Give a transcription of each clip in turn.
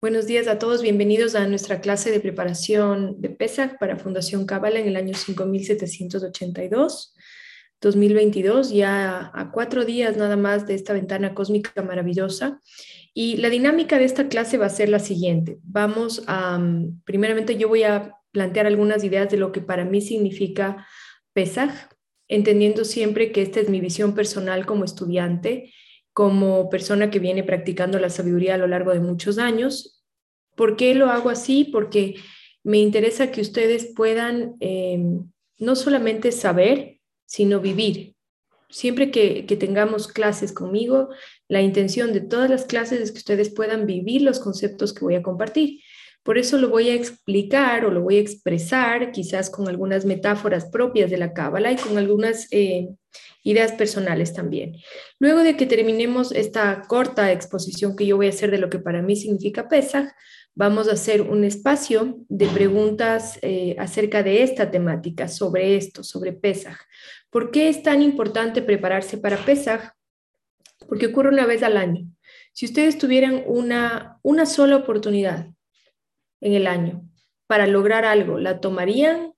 Buenos días a todos, bienvenidos a nuestra clase de preparación de Pesach para Fundación Cábala en el año 5782, 2022, ya a cuatro días nada más de esta ventana cósmica maravillosa. Y la dinámica de esta clase va a ser la siguiente. Vamos a, primeramente yo voy a plantear algunas ideas de lo que para mí significa Pesach, entendiendo siempre que esta es mi visión personal como estudiante como persona que viene practicando la sabiduría a lo largo de muchos años. ¿Por qué lo hago así? Porque me interesa que ustedes puedan em, no solamente saber, sino vivir. Siempre que, que tengamos clases conmigo, la intención de todas las clases es que ustedes puedan vivir los conceptos que voy a compartir. Por eso lo voy a explicar o lo voy a expresar quizás con algunas metáforas propias de la cábala y con algunas eh, ideas personales también. Luego de que terminemos esta corta exposición que yo voy a hacer de lo que para mí significa Pesach, vamos a hacer un espacio de preguntas eh, acerca de esta temática, sobre esto, sobre Pesach. ¿Por qué es tan importante prepararse para Pesach? Porque ocurre una vez al año. Si ustedes tuvieran una, una sola oportunidad en el año para lograr algo, ¿la tomarían,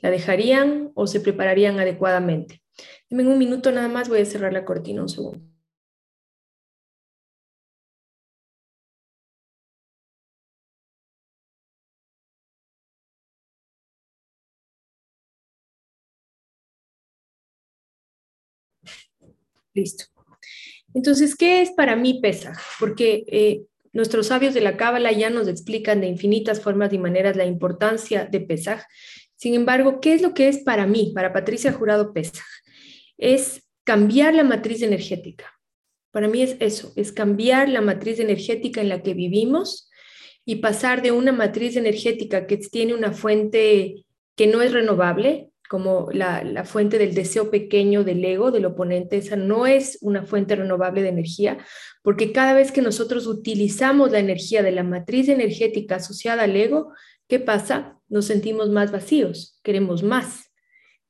la dejarían o se prepararían adecuadamente? En un minuto nada más, voy a cerrar la cortina un segundo. Listo. Entonces, ¿qué es para mí pesa? Porque eh, Nuestros sabios de la Cábala ya nos explican de infinitas formas y maneras la importancia de Pesaj. Sin embargo, ¿qué es lo que es para mí, para Patricia Jurado Pesaj? Es cambiar la matriz energética. Para mí es eso, es cambiar la matriz energética en la que vivimos y pasar de una matriz energética que tiene una fuente que no es renovable, como la, fuente del deseo pequeño del ego, del oponente, esa no es una fuente renovable de energía, porque cada vez que nosotros utilizamos la energía de la matriz energética asociada al ego, ¿qué pasa? Nos sentimos más vacíos, queremos más.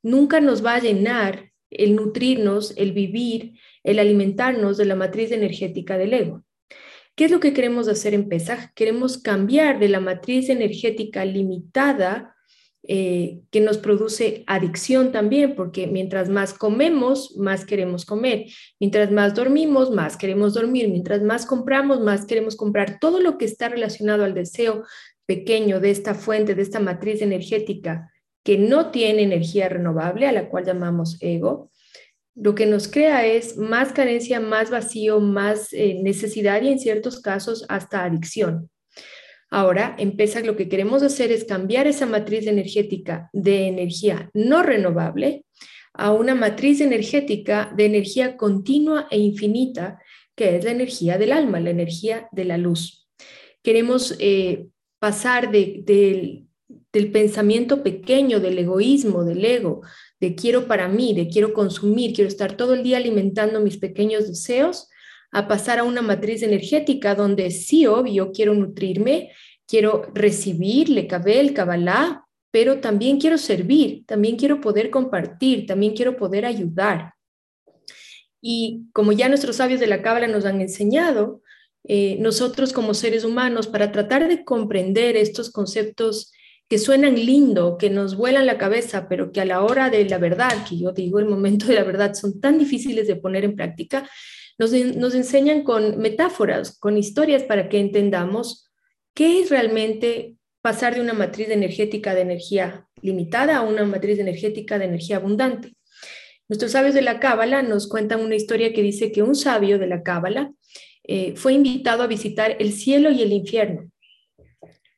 Nunca nos va a llenar el nutrirnos, el vivir, el alimentarnos de la matriz energética del ego. ¿Qué es lo que queremos hacer en Pesaj? Queremos cambiar de la matriz energética limitada eh, que nos produce adicción también, porque mientras más comemos, más queremos comer, mientras más dormimos, más queremos dormir, mientras más compramos, más queremos comprar. Todo lo que está relacionado al deseo pequeño de esta fuente, de esta matriz energética que no tiene energía renovable, a la cual llamamos ego, lo que nos crea es más carencia, más vacío, más eh, necesidad y en ciertos casos hasta adicción. Ahora, empieza lo que queremos hacer es cambiar esa matriz energética de energía no renovable a una matriz energética de energía continua e infinita, que es la energía del alma, la energía de la luz. Queremos eh, pasar del pensamiento pequeño, del egoísmo, del ego, de quiero para mí, de quiero consumir, quiero estar todo el día alimentando mis pequeños deseos, a pasar a una matriz energética donde sí, obvio, quiero nutrirme, quiero recibir, le el cabalá, pero también quiero servir, también quiero poder compartir, también quiero poder ayudar. Y como ya nuestros sabios de la cábala nos han enseñado, eh, nosotros como seres humanos, para tratar de comprender estos conceptos que suenan lindo, que nos vuelan la cabeza, pero que a la hora de la verdad, que yo digo el momento de la verdad, son tan difíciles de poner en práctica, nos, enseñan con metáforas, con historias para que entendamos qué es realmente pasar de una matriz energética de energía limitada a una matriz energética de energía abundante. Nuestros sabios de la Cábala nos cuentan una historia que dice que un sabio de la Cábala eh, fue invitado a visitar el cielo y el infierno.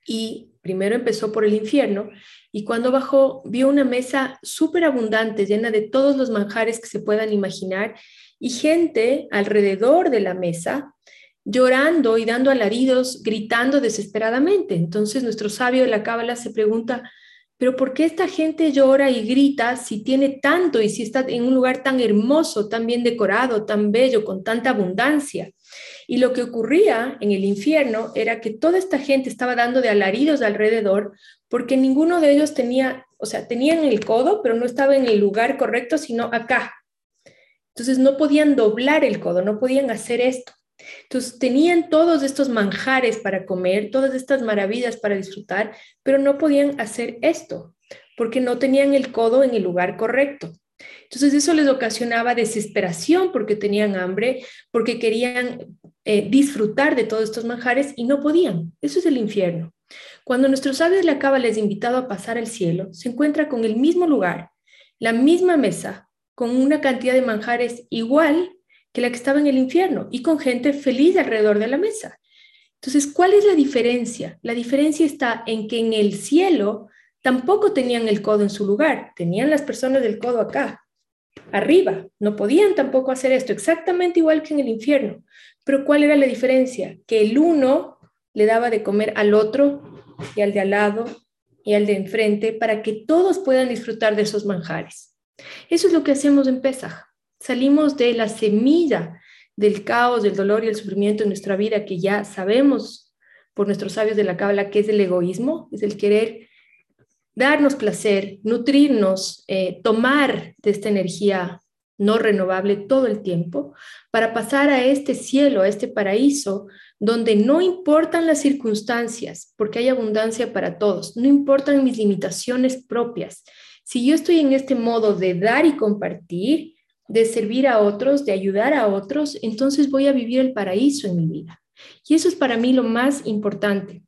Y primero empezó por el infierno y cuando bajó vio una mesa súper abundante, llena de todos los manjares que se puedan imaginar y gente alrededor de la mesa llorando y dando alaridos, gritando desesperadamente. Entonces nuestro sabio de la Cábala se pregunta, pero ¿por qué esta gente llora y grita si tiene tanto y si está en un lugar tan hermoso, tan bien decorado, tan bello, con tanta abundancia? Y lo que ocurría en el infierno era que toda esta gente estaba dando de alaridos alrededor porque ninguno de ellos tenía, o sea, tenían el codo, pero no estaba en el lugar correcto, sino acá, entonces no podían doblar el codo, no podían hacer esto. Entonces tenían todos estos manjares para comer, todas estas maravillas para disfrutar, pero no podían hacer esto porque no tenían el codo en el lugar correcto. Entonces eso les ocasionaba desesperación porque tenían hambre, porque querían eh, disfrutar de todos estos manjares y no podían. Eso es el infierno. Cuando nuestro sabio de la cava les invitado a pasar al cielo, se encuentra con el mismo lugar, la misma mesa, con una cantidad de manjares igual que la que estaba en el infierno y con gente feliz alrededor de la mesa. Entonces, ¿cuál es la diferencia? La diferencia está en que en el cielo tampoco tenían el codo en su lugar, tenían las personas del codo acá, arriba, no podían tampoco hacer esto, exactamente igual que en el infierno. Pero ¿cuál era la diferencia? Que el uno le daba de comer al otro y al de al lado y al de enfrente para que todos puedan disfrutar de esos manjares. Eso es lo que hacemos en Pesaj. Salimos de la semilla del caos, del dolor y el sufrimiento en nuestra vida que ya sabemos por nuestros sabios de la Cábala que es el egoísmo, es el querer darnos placer, nutrirnos, eh, tomar de esta energía no renovable todo el tiempo, para pasar a este cielo, a este paraíso, donde no importan las circunstancias, porque hay abundancia para todos, no importan mis limitaciones propias. Si yo estoy en este modo de dar y compartir, de servir a otros, de ayudar a otros, entonces voy a vivir el paraíso en mi vida. Y eso es para mí lo más importante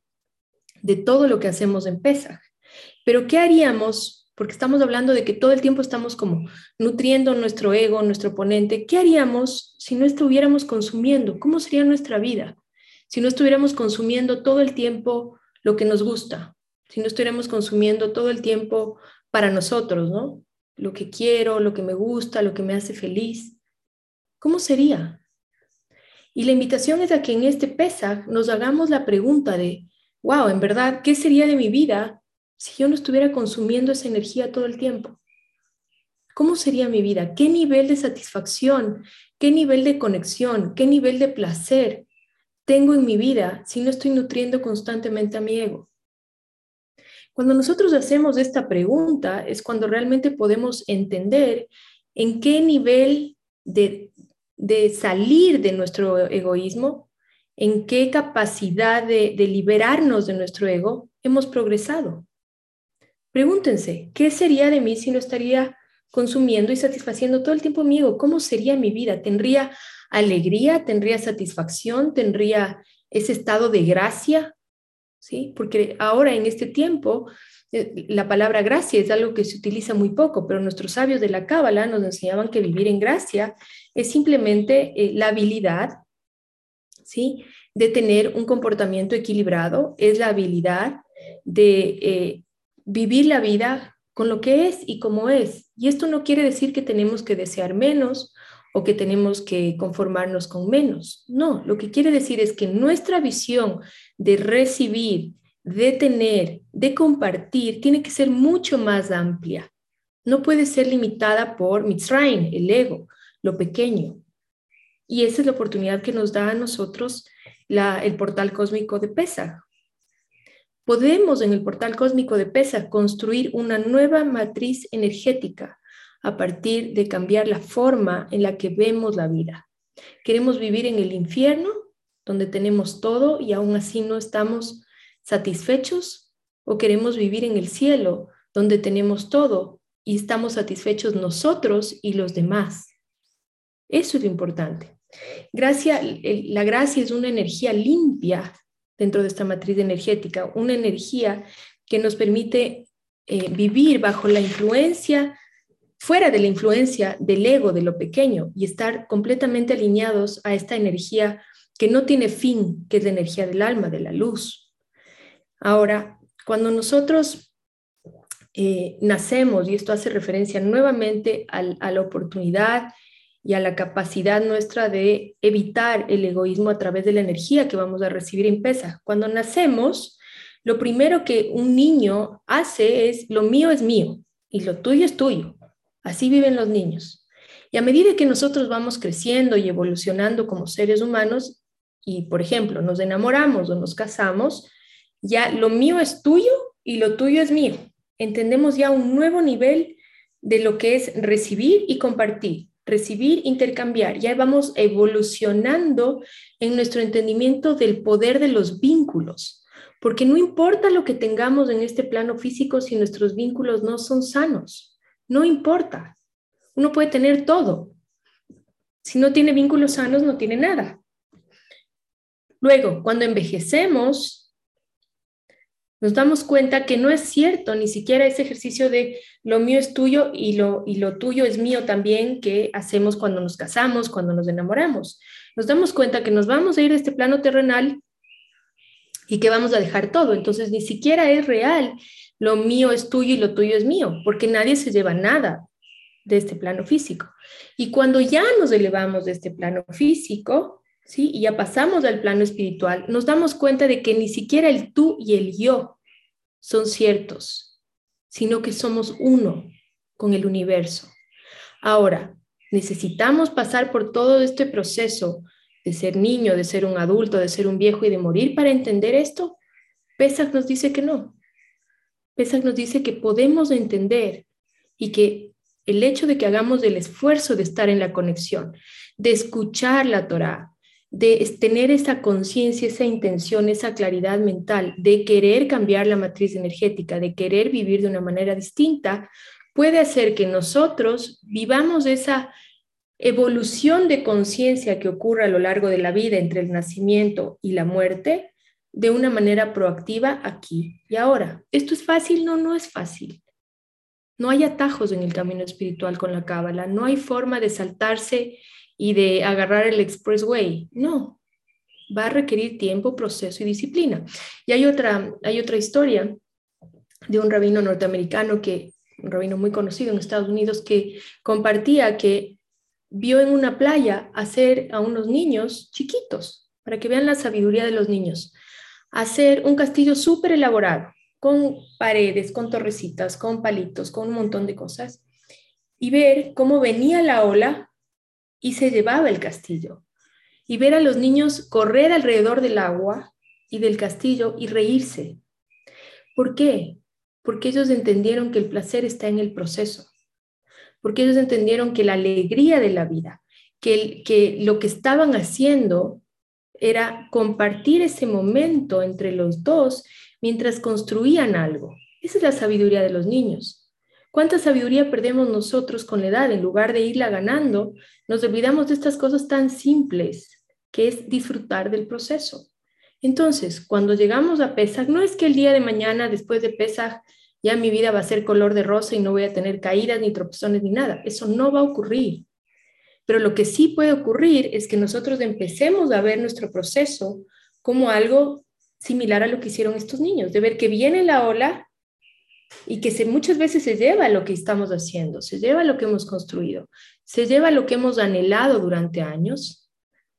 de todo lo que hacemos en Pesaj. Pero ¿qué haríamos? Porque estamos hablando de que todo el tiempo estamos como nutriendo nuestro ego, nuestro oponente. ¿Qué haríamos si no estuviéramos consumiendo? ¿Cómo sería nuestra vida? Si no estuviéramos consumiendo todo el tiempo lo que nos gusta, si no estuviéramos consumiendo todo el tiempo para nosotros, ¿no? Lo que quiero, lo que me gusta, lo que me hace feliz. ¿Cómo sería? Y la invitación es a que en este Pesach nos hagamos la pregunta de, wow, en verdad, ¿qué sería de mi vida si yo no estuviera consumiendo esa energía todo el tiempo? ¿Cómo sería mi vida? ¿Qué nivel de satisfacción? ¿Qué nivel de conexión? ¿Qué nivel de placer tengo en mi vida si no estoy nutriendo constantemente a mi ego? Cuando nosotros hacemos esta pregunta es cuando realmente podemos entender en qué nivel de, de salir de nuestro egoísmo, en qué capacidad de, de liberarnos de nuestro ego hemos progresado. Pregúntense, ¿qué sería de mí si no estaría consumiendo y satisfaciendo todo el tiempo mi ego? ¿Cómo sería mi vida? ¿Tendría alegría? ¿Tendría satisfacción? ¿Tendría ese estado de gracia? ¿Sí? Porque ahora en este tiempo eh, la palabra gracia es algo que se utiliza muy poco, pero nuestros sabios de la Cábala nos enseñaban que vivir en gracia es simplemente eh, la habilidad, ¿sí? De tener un comportamiento equilibrado, es la habilidad de eh, vivir la vida con lo que es y como es. Y esto no quiere decir que tenemos que desear menos o que tenemos que conformarnos con menos. No, lo que quiere decir es que nuestra visión de recibir, de tener, de compartir, tiene que ser mucho más amplia. No puede ser limitada por Mitzrayim, el ego, lo pequeño. Y esa es la oportunidad que nos da a nosotros el portal cósmico de Pesach podemos en el portal cósmico de PESA construir una nueva matriz energética a partir de cambiar la forma en la que vemos la vida. Queremos vivir en el infierno, donde tenemos todo y aún así no estamos satisfechos, o queremos vivir en el cielo, donde tenemos todo y estamos satisfechos nosotros y los demás. Eso es lo importante. Gracia, la gracia es una energía limpia dentro de esta matriz energética, una energía que nos permite eh, vivir bajo la influencia, fuera de la influencia del ego, de lo pequeño, y estar completamente alineados a esta energía que no tiene fin, que es la energía del alma, de la luz. Ahora, cuando nosotros eh, nacemos, y esto hace referencia nuevamente a la oportunidad y a la capacidad nuestra de evitar el egoísmo a través de la energía que vamos a recibir en pesa. Cuando nacemos, lo primero que un niño hace es, lo mío es mío y lo tuyo es tuyo. Así viven los niños. Y a medida que nosotros vamos creciendo y evolucionando como seres humanos, y por ejemplo, nos enamoramos o nos casamos, ya lo mío es tuyo y lo tuyo es mío. Entendemos ya un nuevo nivel de lo que es recibir y compartir recibir, intercambiar. Ya vamos evolucionando en nuestro entendimiento del poder de los vínculos, porque no importa lo que tengamos en este plano físico si nuestros vínculos no son sanos, no importa. Uno puede tener todo. Si no tiene vínculos sanos, no tiene nada. Luego, cuando envejecemos, nos damos cuenta que no es cierto ni siquiera ese ejercicio de lo mío es tuyo y lo, y lo tuyo es mío también que hacemos cuando nos casamos, cuando nos enamoramos. Nos damos cuenta que nos vamos a ir de este plano terrenal y que vamos a dejar todo. Entonces, ni siquiera es real lo mío es tuyo y lo tuyo es mío, porque nadie se lleva nada de este plano físico. Y cuando ya nos elevamos de este plano físico, ¿sí? Y ya pasamos al plano espiritual, nos damos cuenta de que ni siquiera el tú y el yo son ciertos, sino que somos uno con el universo. Ahora, necesitamos pasar por todo este proceso de ser niño, de ser un adulto, de ser un viejo y de morir para entender esto. Pesach nos dice que no. Pesach nos dice que podemos entender y que el hecho de que hagamos el esfuerzo de estar en la conexión, de escuchar la Torah, de tener esa conciencia, esa intención, esa claridad mental, de querer cambiar la matriz energética, de querer vivir de una manera distinta, puede hacer que nosotros vivamos esa evolución de conciencia que ocurre a lo largo de la vida entre el nacimiento y la muerte de una manera proactiva aquí y ahora. ¿Esto es fácil? No, no es fácil. No hay atajos en el camino espiritual con la cábala, no hay forma de saltarse y de agarrar el expressway. No, va a requerir tiempo, proceso y disciplina. Y hay otra, hay otra historia de un rabino norteamericano que, un rabino muy conocido en Estados Unidos, que compartía que vio en una playa hacer a unos niños chiquitos, para que vean la sabiduría de los niños, hacer un castillo súper elaborado, con paredes, con torrecitas, con palitos, con un montón de cosas, y ver cómo venía la ola y se llevaba el castillo. Y ver a los niños correr alrededor del agua y del castillo y reírse. ¿Por qué? Porque ellos entendieron que el placer está en el proceso. Porque ellos entendieron que la alegría de la vida, que, que lo que estaban haciendo era compartir ese momento entre los dos mientras construían algo. Esa es la sabiduría de los niños. ¿Cuánta sabiduría perdemos nosotros con la edad? En lugar de irla ganando, nos olvidamos de estas cosas tan simples, que es disfrutar del proceso. Entonces, cuando llegamos a Pesach, no es que el día de mañana, después de Pesach, ya mi vida va a ser color de rosa y no voy a tener caídas ni tropezones ni nada. Eso no va a ocurrir. Pero lo que sí puede ocurrir es que nosotros empecemos a ver nuestro proceso como algo similar a lo que hicieron estos niños, de ver que viene la ola y que se, muchas veces se lleva lo que estamos haciendo, se lleva lo que hemos construido, se lleva lo que hemos anhelado durante años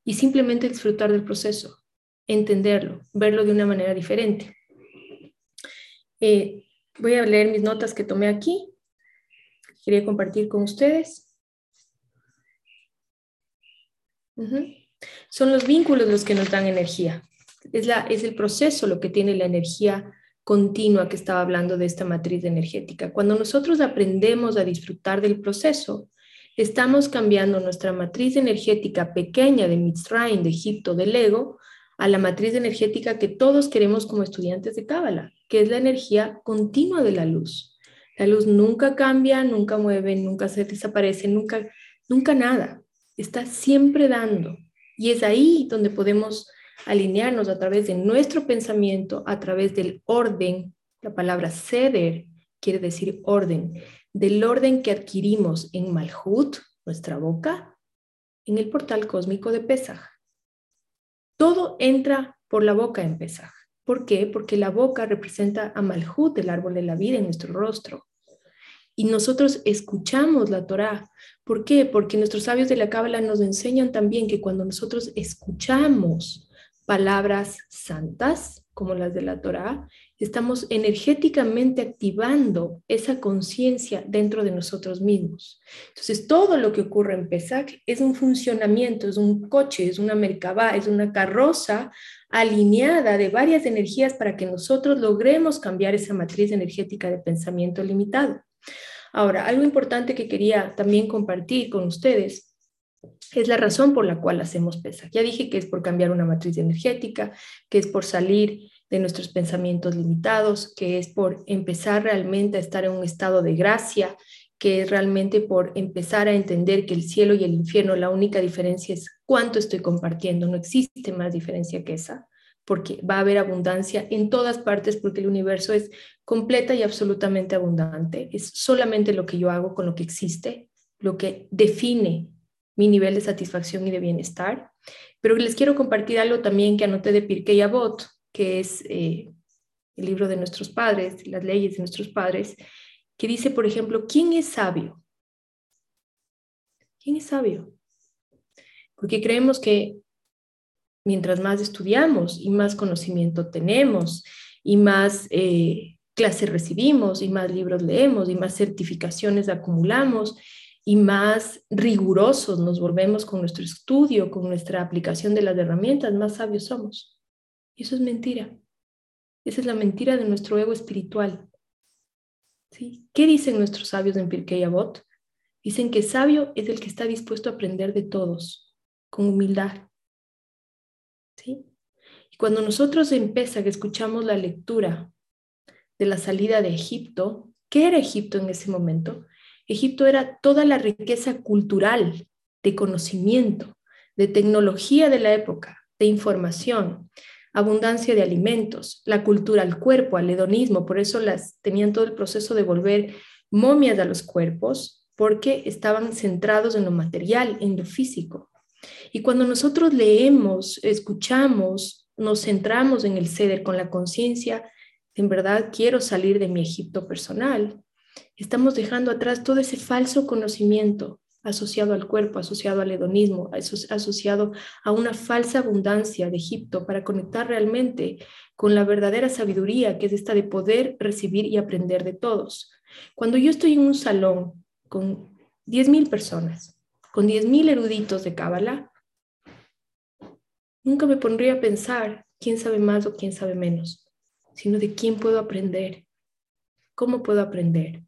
y simplemente disfrutar del proceso, entenderlo, verlo de una manera diferente. Eh, voy a leer mis notas que tomé aquí. Quería compartir con ustedes. Son los vínculos los que nos dan energía. Es, la, es el proceso lo que tiene la energía continua que estaba hablando de esta matriz energética. Cuando nosotros aprendemos a disfrutar del proceso, estamos cambiando nuestra matriz energética pequeña de Mitzrayim, de Egipto, del ego, a la matriz energética que todos queremos como estudiantes de Cábala, que es la energía continua de la luz. La luz nunca cambia, nunca mueve, nunca se desaparece, nunca, nunca nada. Está siempre dando. Y es ahí donde podemos alinearnos a través de nuestro pensamiento, a través del orden. La palabra ceder quiere decir orden, del orden que adquirimos en Malhut, nuestra boca, en el portal cósmico de Pesaj. Todo entra por la boca en Pesaj. ¿Por qué? Porque la boca representa a Malhut, el árbol de la vida en nuestro rostro. Y nosotros escuchamos la Torah. ¿Por qué? Porque nuestros sabios de la Cábala nos enseñan también que cuando nosotros escuchamos palabras santas, como las de la Torá, estamos energéticamente activando esa conciencia dentro de nosotros mismos. Entonces, todo lo que ocurre en Pesach es un funcionamiento, es un coche, es una merkabah, es una carroza alineada de varias energías para que nosotros logremos cambiar esa matriz energética de pensamiento limitado. Ahora, algo importante que quería también compartir con ustedes es la razón por la cual hacemos PESA. Ya dije que es por cambiar una matriz energética, que es por salir de nuestros pensamientos limitados, que es por empezar realmente a estar en un estado de gracia, que es realmente por empezar a entender que el cielo y el infierno, la única diferencia es cuánto estoy compartiendo, no existe más diferencia que esa, porque va a haber abundancia en todas partes, porque el universo es completa y absolutamente abundante, es solamente lo que yo hago con lo que existe, lo que define mi nivel de satisfacción y de bienestar. Pero les quiero compartir algo también que anoté de Pirkei Avot, que es eh, el libro de nuestros padres, las leyes de nuestros padres, que dice, por ejemplo, ¿quién es sabio? ¿Quién es sabio? Porque creemos que mientras más estudiamos y más conocimiento tenemos y más eh, clases recibimos y más libros leemos y más certificaciones acumulamos y más rigurosos nos volvemos con nuestro estudio, con nuestra aplicación de las herramientas, más sabios somos. Y eso es mentira. Esa es la mentira de nuestro ego espiritual. ¿Qué dicen nuestros sabios en Pirkei Avot? Dicen que sabio es el que está dispuesto a aprender de todos, con humildad. ¿Sí? Y cuando nosotros en que escuchamos la lectura de la salida de Egipto, ¿qué era Egipto en ese momento? Egipto era toda la riqueza cultural, de conocimiento, de tecnología de la época, de información, abundancia de alimentos, la cultura al cuerpo, al hedonismo, por eso las tenían todo el proceso de volver momias a los cuerpos, porque estaban centrados en lo material, en lo físico. Y cuando nosotros leemos, escuchamos, nos centramos en el ceder con la conciencia, en verdad quiero salir de mi Egipto personal, estamos dejando atrás todo ese falso conocimiento, asociado al cuerpo, asociado al hedonismo, asociado a una falsa abundancia de Egipto para conectar realmente con la verdadera sabiduría que es esta de poder recibir y aprender de todos. Cuando yo estoy en un salón con 10.000 personas, con 10.000 eruditos de Cábala, nunca me pondría a pensar quién sabe más o quién sabe menos, sino de quién puedo aprender, cómo puedo aprender.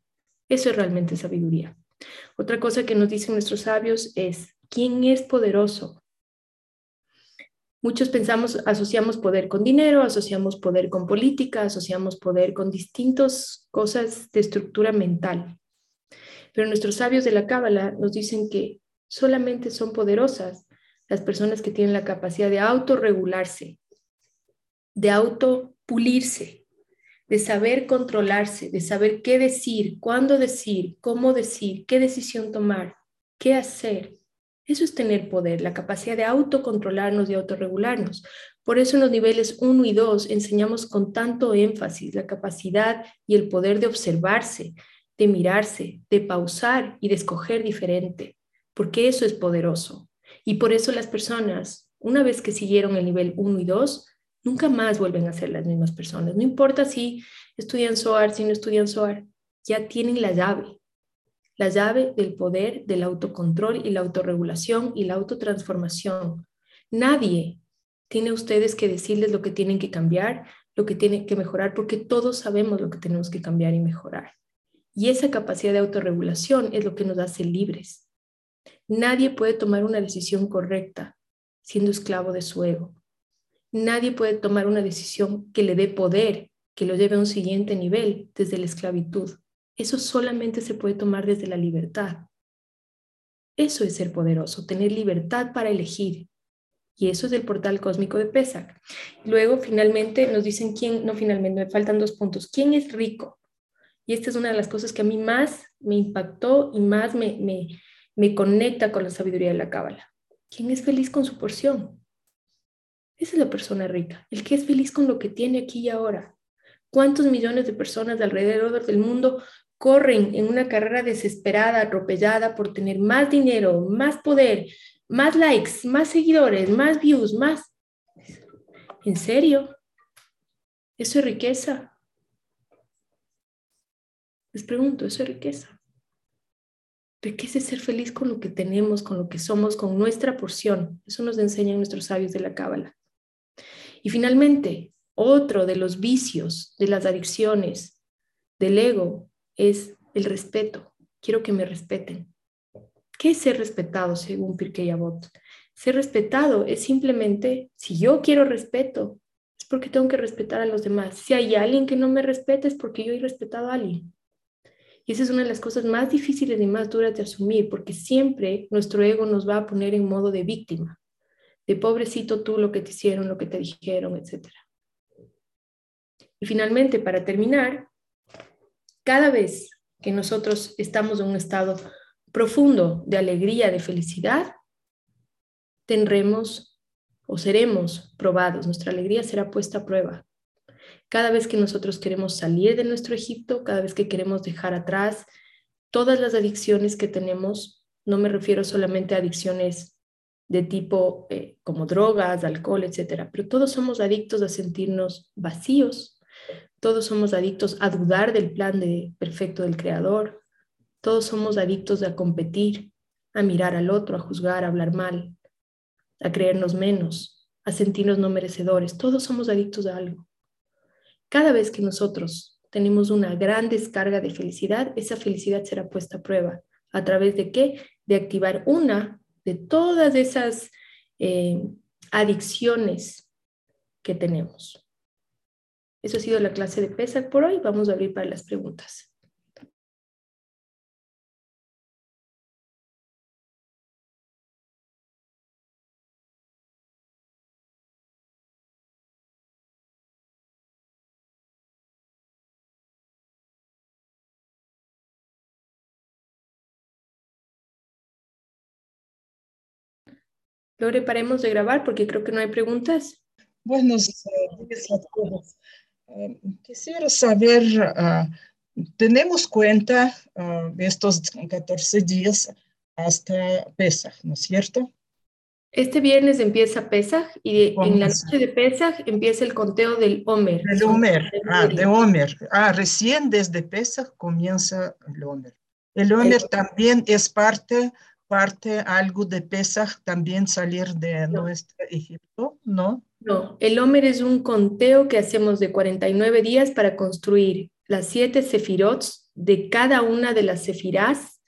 Eso es realmente sabiduría. Otra cosa que nos dicen nuestros sabios es, ¿quién es poderoso? Muchos pensamos, asociamos poder con dinero, asociamos poder con política, asociamos poder con distintas cosas de estructura mental. Pero nuestros sabios de la Cábala nos dicen que solamente son poderosas las personas que tienen la capacidad de autorregularse, de autopulirse, de saber controlarse, de saber qué decir, cuándo decir, cómo decir, qué decisión tomar, qué hacer. Eso es tener poder, la capacidad de autocontrolarnos y autorregularnos. Por eso en los niveles 1 y 2 enseñamos con tanto énfasis la capacidad y el poder de observarse, de mirarse, de pausar y de escoger diferente, porque eso es poderoso. Y por eso las personas, una vez que siguieron el nivel 1 y 2, nunca más vuelven a ser las mismas personas. No importa si estudian SOAR, si no estudian SOAR, ya tienen la llave, la llave del poder, del autocontrol y la autorregulación y la autotransformación. Nadie tiene ustedes que decirles lo que tienen que cambiar, lo que tienen que mejorar, porque todos sabemos lo que tenemos que cambiar y mejorar. Y esa capacidad de autorregulación es lo que nos hace libres. Nadie puede tomar una decisión correcta siendo esclavo de su ego. Nadie puede tomar una decisión que le dé poder, que lo lleve a un siguiente nivel desde la esclavitud. Eso solamente se puede tomar desde la libertad. Eso es ser poderoso, tener libertad para elegir. Y eso es el portal cósmico de Pesach. Luego, finalmente, nos dicen quién, no finalmente, me faltan dos puntos. ¿Quién es rico? Y esta es una de las cosas que a mí más me impactó y más me, me, me conecta con la sabiduría de la Cábala. ¿Quién es feliz con su porción? Esa es la persona rica, el que es feliz con lo que tiene aquí y ahora. ¿Cuántos millones de personas alrededor del mundo corren en una carrera desesperada, atropellada por tener más dinero, más poder, más likes, más seguidores, más views, más... ¿En serio? ¿Eso es riqueza? Les pregunto, ¿eso es riqueza? Riqueza es ser feliz con lo que tenemos, con lo que somos, con nuestra porción. Eso nos enseñan nuestros sabios de la Cábala. Y finalmente, otro de los vicios, de las adicciones del ego es el respeto. quiero que me respeten. ¿Qué es ser respetado según Pirkei Avot? Ser respetado es simplemente, si yo quiero respeto, es porque tengo que respetar a los demás. Si hay alguien que no me respeta, es porque yo he respetado a alguien. Y esa es una de las cosas más difíciles y más duras de asumir, porque siempre nuestro ego nos va a poner en modo de víctima, de pobrecito tú, lo que te hicieron, lo que te dijeron, etc. Y finalmente, para terminar, cada vez que nosotros estamos en un estado profundo de alegría, de felicidad, tendremos o seremos probados, nuestra alegría será puesta a prueba. Cada vez que nosotros queremos salir de nuestro Egipto, cada vez que queremos dejar atrás todas las adicciones que tenemos, no me refiero solamente a adicciones de tipo eh, como drogas, alcohol, etcétera, pero todos somos adictos a sentirnos vacíos, todos somos adictos a dudar del plan de, perfecto del Creador, todos somos adictos a competir, a mirar al otro, a juzgar, a hablar mal, a creernos menos, a sentirnos no merecedores. Todos somos adictos a algo. Cada vez que nosotros tenemos una gran descarga de felicidad, esa felicidad será puesta a prueba. ¿A través de qué? De activar una de todas esas eh, adicciones que tenemos. Eso ha sido la clase de PESA por hoy. Vamos a abrir para las preguntas. Lore, paremos de grabar porque creo que no hay preguntas. Buenos días a todos. Quisiera saber, uh, tenemos cuenta uh, estos 14 días hasta Pesach, ¿no es cierto? Este viernes empieza Pesach y en la noche de Pesach empieza el conteo del Omer. Del Omer, ah, de Omer. Ah, recién desde Pesach comienza el Omer. El Omer también es parte parte algo de Pesach también salir de nuestro Egipto, ¿no? No, el Omer es un conteo que hacemos de 49 días para construir las siete sefirots de cada una de las sefirás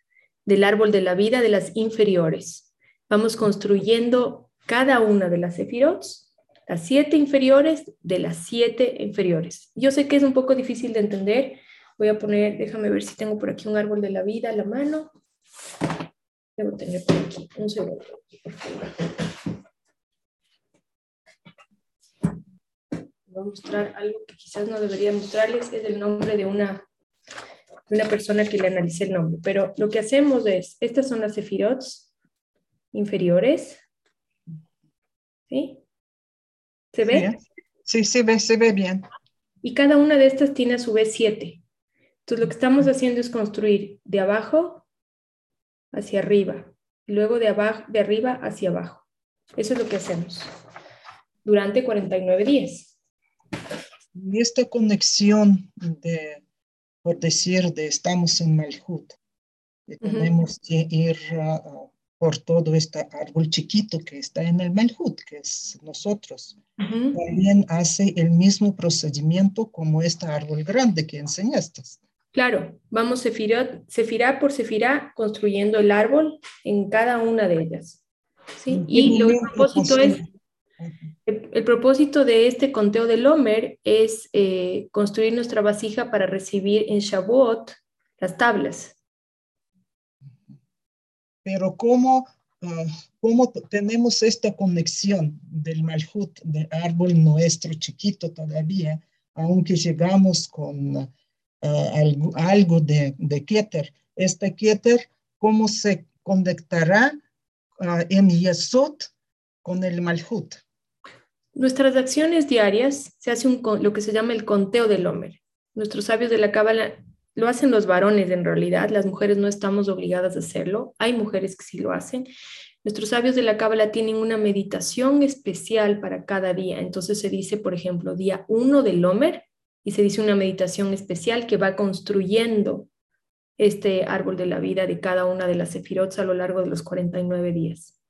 del árbol de la vida de las inferiores. Vamos construyendo cada una de las sefirots, las siete inferiores de las siete inferiores. Yo sé que es un poco difícil de entender. Voy a poner, déjame ver si tengo por aquí un árbol de la vida a la mano. Debo tener por aquí un segundo, por favor. Voy a mostrar algo que quizás no debería mostrarles, es el nombre de una, de una persona que le analicé el nombre. Pero lo que hacemos es, estas son las sefirots inferiores. ¿Sí? ¿Se ve? Sí, se ve, se ve bien. Y cada una de estas tiene a su vez siete. Entonces lo que estamos haciendo es construir de abajo hacia arriba, luego de, abajo, de arriba hacia abajo. Eso es lo que hacemos durante 49 días. Y esta conexión de, por decir, de estamos en Malhut, tenemos que ir por todo este árbol chiquito que está en el Malhut, que es nosotros. También hace el mismo procedimiento como este árbol grande que enseñaste. Claro, vamos sefirá, por sefirá construyendo el árbol en cada una de ellas. ¿sí? Y el propósito es, el, propósito de este conteo del Homer es eh, construir nuestra vasija para recibir en Shavuot las tablas. Pero ¿cómo, ah, cómo tenemos esta conexión del Malhut, del árbol nuestro chiquito todavía, aunque llegamos con algo, algo, de, de Keter. Este Keter, ¿cómo se conectará uh, en Yesod con el Malhut? Nuestras acciones diarias se hace un, lo que se llama el conteo del Homer. Nuestros sabios de la Cábala lo hacen los varones en realidad, las mujeres no estamos obligadas a hacerlo, hay mujeres que sí lo hacen. Nuestros sabios de la Cábala tienen una meditación especial para cada día, entonces se dice, por ejemplo, día 1 del Homer, y se dice una meditación especial que va construyendo este árbol de la vida de cada una de las sefirots a lo largo de los 49 días.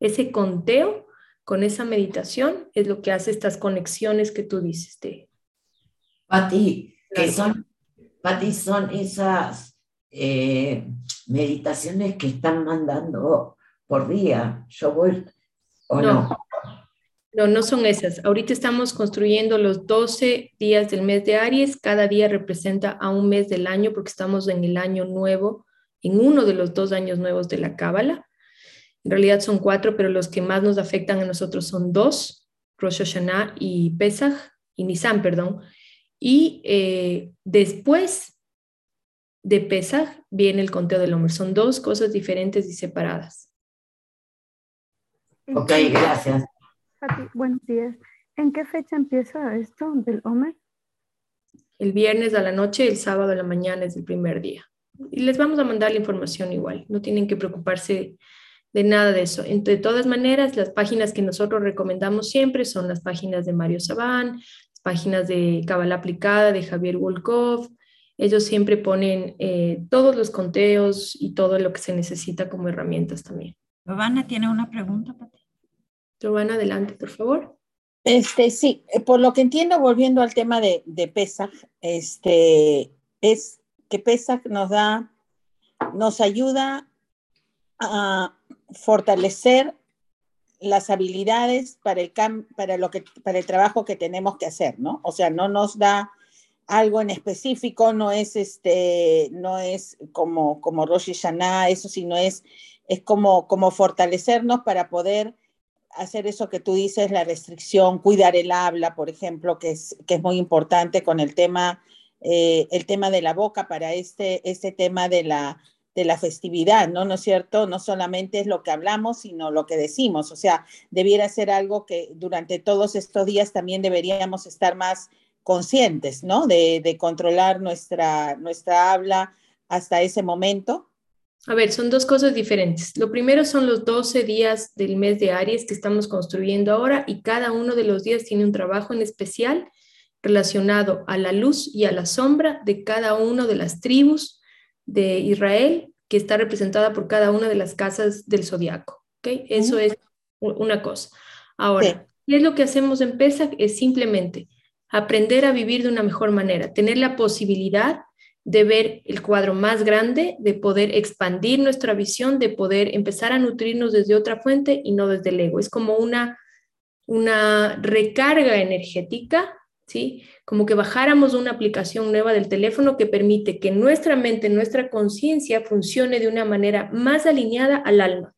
Ese conteo con esa meditación es lo que hace estas conexiones que tú dices. De... Pati, son, son esas eh, meditaciones que están mandando por día. Yo voy, ¿o no? no? No, son esas. Ahorita estamos construyendo los 12 días del mes de Aries. Cada día representa a un mes del año porque estamos en el año nuevo, en uno de los dos años nuevos de la Cábala. En realidad son cuatro, pero los que más nos afectan a nosotros son dos, Rosh Hashanah y Pesach, y Nisan, perdón. Y eh, después de Pesach viene el conteo del hombre. Son dos cosas diferentes y separadas. Ok, gracias. Buenos días. ¿En qué fecha empieza esto del Homer? El viernes a la noche, el sábado a la mañana es el primer día. Y les vamos a mandar la información igual, no tienen que preocuparse de nada de eso. De todas maneras, las páginas que nosotros recomendamos siempre son las páginas de Mario Sabán, las páginas de Cabala Aplicada, de Javier Wolkov. Ellos siempre ponen eh, todos los conteos y todo lo que se necesita como herramientas también. Giovanna tiene una pregunta para Giovanna, adelante, por favor. Este, sí, eh, por lo que entiendo, volviendo al tema de, de Pesach, este, es que Pesach nos da, nos ayuda a fortalecer las habilidades para el, para, lo que, para el trabajo que tenemos que hacer, ¿no? O sea, no nos da algo en específico, no es, este, no es como, como Rosh Hashanah, eso sino es, es como, como fortalecernos para poder hacer eso que tú dices, la restricción, cuidar el habla, por ejemplo, que es, que es muy importante con el tema, eh, el tema de la boca para este, este tema de la, de la festividad, ¿no? ¿No es cierto? No solamente es lo que hablamos, sino lo que decimos. O sea, debiera ser algo que durante todos estos días también deberíamos estar más conscientes, ¿no? De, de controlar nuestra, nuestra habla hasta ese momento. A ver, son dos cosas diferentes. Lo primero son los 12 días del mes de Aries que estamos construyendo ahora y cada uno de los días tiene un trabajo en especial relacionado a la luz y a la sombra de cada una de las tribus de Israel que está representada por cada una de las casas del zodiaco. ¿okay? Eso es una cosa. Ahora, ¿qué es lo que hacemos en Pesach? Es simplemente aprender a vivir de una mejor manera, tener la posibilidad de ver el cuadro más grande, de poder expandir nuestra visión, de poder empezar a nutrirnos desde otra fuente y no desde el ego. Es como una, una recarga energética ¿sí? Como que bajáramos una aplicación nueva del teléfono que permite que nuestra mente, nuestra conciencia funcione de una manera más alineada al alma,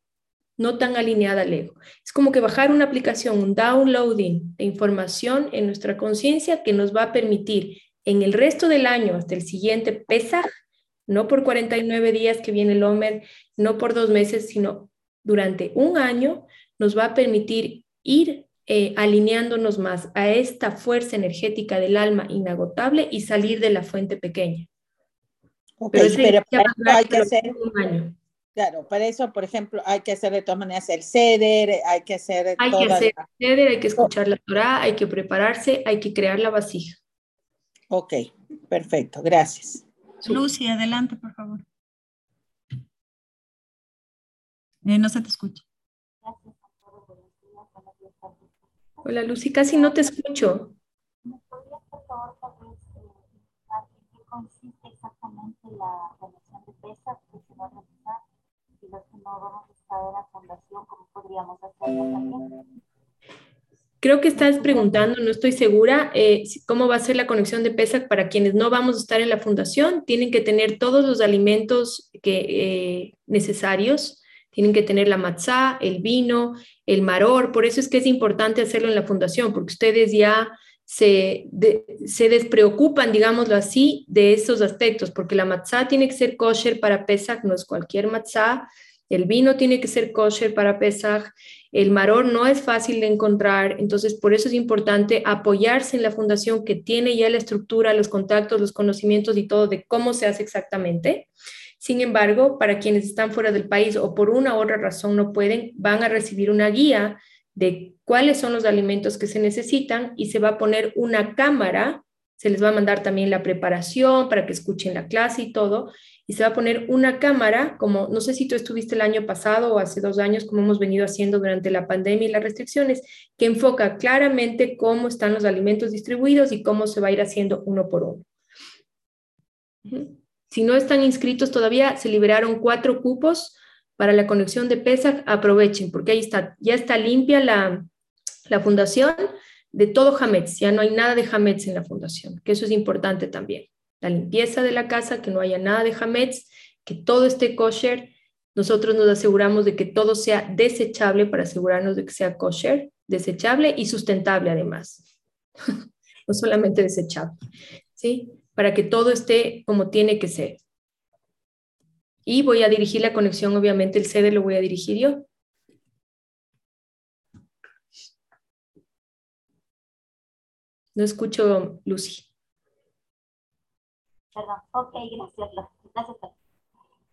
no tan alineada al ego. Es como que bajar una aplicación, un downloading de información en nuestra conciencia que nos va a permitir en el resto del año, hasta el siguiente Pesaj, no por 49 días que viene el Homer, no por dos meses, sino durante un año, nos va a permitir ir eh, alineándonos más a esta fuerza energética del alma inagotable y salir de la fuente pequeña. pero, hay que hacer un año. Claro, para eso, por ejemplo, hay que hacer de todas maneras el ceder, hay que hacer Hay que hacer el ceder, hay que escuchar la Torah, hay que prepararse, hay que crear la vasija. Ok, perfecto, gracias. Lucy, adelante, por favor. Eh, no se te escucha. Hola Lucy, casi no te escucho. ¿Me podrías por favor tal vez explicar qué consiste exactamente la relación de pesas que se va a realizar y los que no vamos a estar en la fundación, cómo podríamos hacerlo también? Creo que estás preguntando, no estoy segura, eh, cómo va a ser la conexión de PESAC para quienes no vamos a estar en la fundación. Tienen que tener todos los alimentos que, eh, necesarios tienen que tener la matzá, el vino, el maror. Por eso es que es importante hacerlo en la fundación, porque ustedes ya se, se despreocupan, digámoslo así, de esos aspectos, porque la matzá tiene que ser kosher para Pesach, no es cualquier matzá. El vino tiene que ser kosher para Pesach. El maror no es fácil de encontrar, entonces por eso es importante apoyarse en la fundación que tiene ya la estructura, los contactos, los conocimientos y todo de cómo se hace exactamente. Sin embargo, para quienes están fuera del país o por una u otra razón no pueden, van a recibir una guía de cuáles son los alimentos que se necesitan y se va a poner una cámara, se les va a mandar también la preparación para que escuchen la clase y todo, y se va a poner una cámara, como no sé si tú estuviste el año pasado o hace dos años, como hemos venido haciendo durante la pandemia y las restricciones, que enfoca claramente cómo están los alimentos distribuidos y cómo se va a ir haciendo uno por uno. Si no están inscritos todavía, se liberaron cuatro cupos para la conexión de Pesach. Aprovechen, porque ahí está, ya está limpia la, la fundación de todo Hametz. Ya no hay nada de Hametz en la fundación, que eso es importante también. La limpieza de la casa, que no haya nada de Hametz, que todo esté kosher. Nosotros nos aseguramos de que todo sea desechable para asegurarnos de que sea kosher, desechable y sustentable además. no solamente desechable, ¿sí? Para que todo esté como tiene que ser. Y voy a dirigir la conexión, obviamente el sede lo voy a dirigir yo. No escucho, Lucy. Perdón, ok, gracias. Gracias.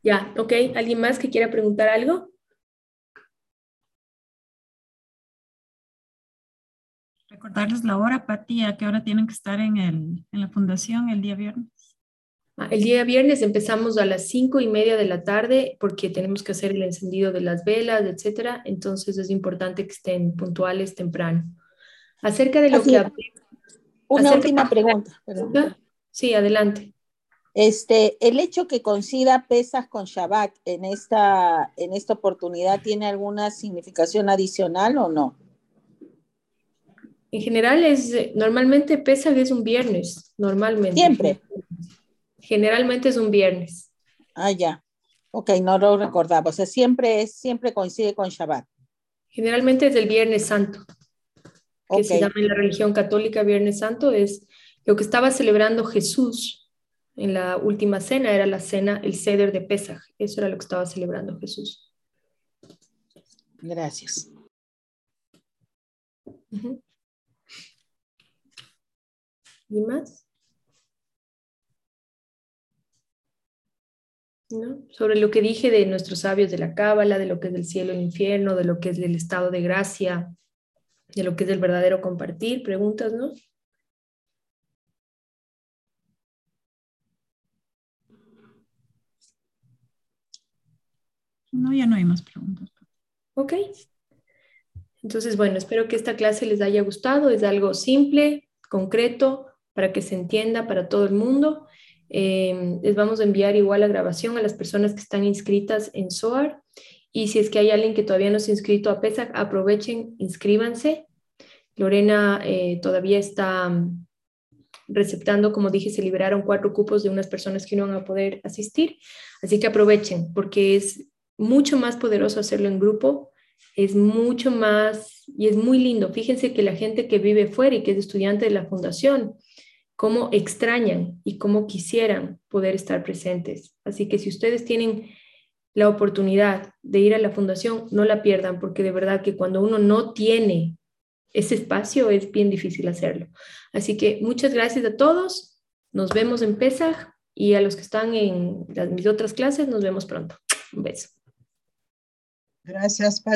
Ya, ok. ¿Alguien más que quiera preguntar algo? Recordarles la hora, Pati, a qué hora tienen que estar en, el, en la fundación el día viernes. Ah, El día viernes empezamos a las cinco y media de la tarde porque tenemos que hacer el encendido de las velas, etcétera. Entonces es importante que estén puntuales temprano. Acerca de lo Así que. Una Acerca- última pregunta. perdón. Sí, adelante. Este, el hecho que coincida Pesas con Shabbat en esta, en esta oportunidad tiene alguna significación adicional o no? En general es, normalmente Pesach es un viernes, normalmente. Siempre. Generalmente es un viernes. Ah, ya. Ok, no lo recordaba. O sea, siempre es, siempre coincide con Shabbat. Generalmente es el Viernes Santo, que se llama en la religión católica Viernes Santo, es lo que estaba celebrando Jesús en la última cena, era la cena, el ceder de Pesach. Eso era lo que estaba celebrando Jesús. gracias. ¿Y más? ¿No? Sobre lo que dije de nuestros sabios de la Cábala, de lo que es del cielo y el infierno, de lo que es del estado de gracia, de lo que es el verdadero compartir. Preguntas, ¿no? No, ya no hay más preguntas. Ok. Entonces, bueno, espero que esta clase les haya gustado. Es algo simple, concreto, para que se entienda para todo el mundo. Eh, les vamos a enviar igual la grabación a las personas que están inscritas en SOAR. Y si es que hay alguien que todavía no se ha inscrito a PESAC, aprovechen, inscríbanse. Lorena eh, todavía está mm, receptando, como dije, se liberaron cuatro cupos de unas personas que no van a poder asistir. Así que aprovechen, porque es mucho más poderoso hacerlo en grupo, es mucho más y es muy lindo. Fíjense que la gente que vive fuera y que es estudiante de la fundación, cómo extrañan y cómo quisieran poder estar presentes. Así que si ustedes tienen la oportunidad de ir a la fundación, no la pierdan, porque de verdad que cuando uno no tiene ese espacio es bien difícil hacerlo. Así que muchas gracias a todos. Nos vemos en Pesaj y a los que están en las, mis otras clases, nos vemos pronto. Un beso. Gracias, Pati.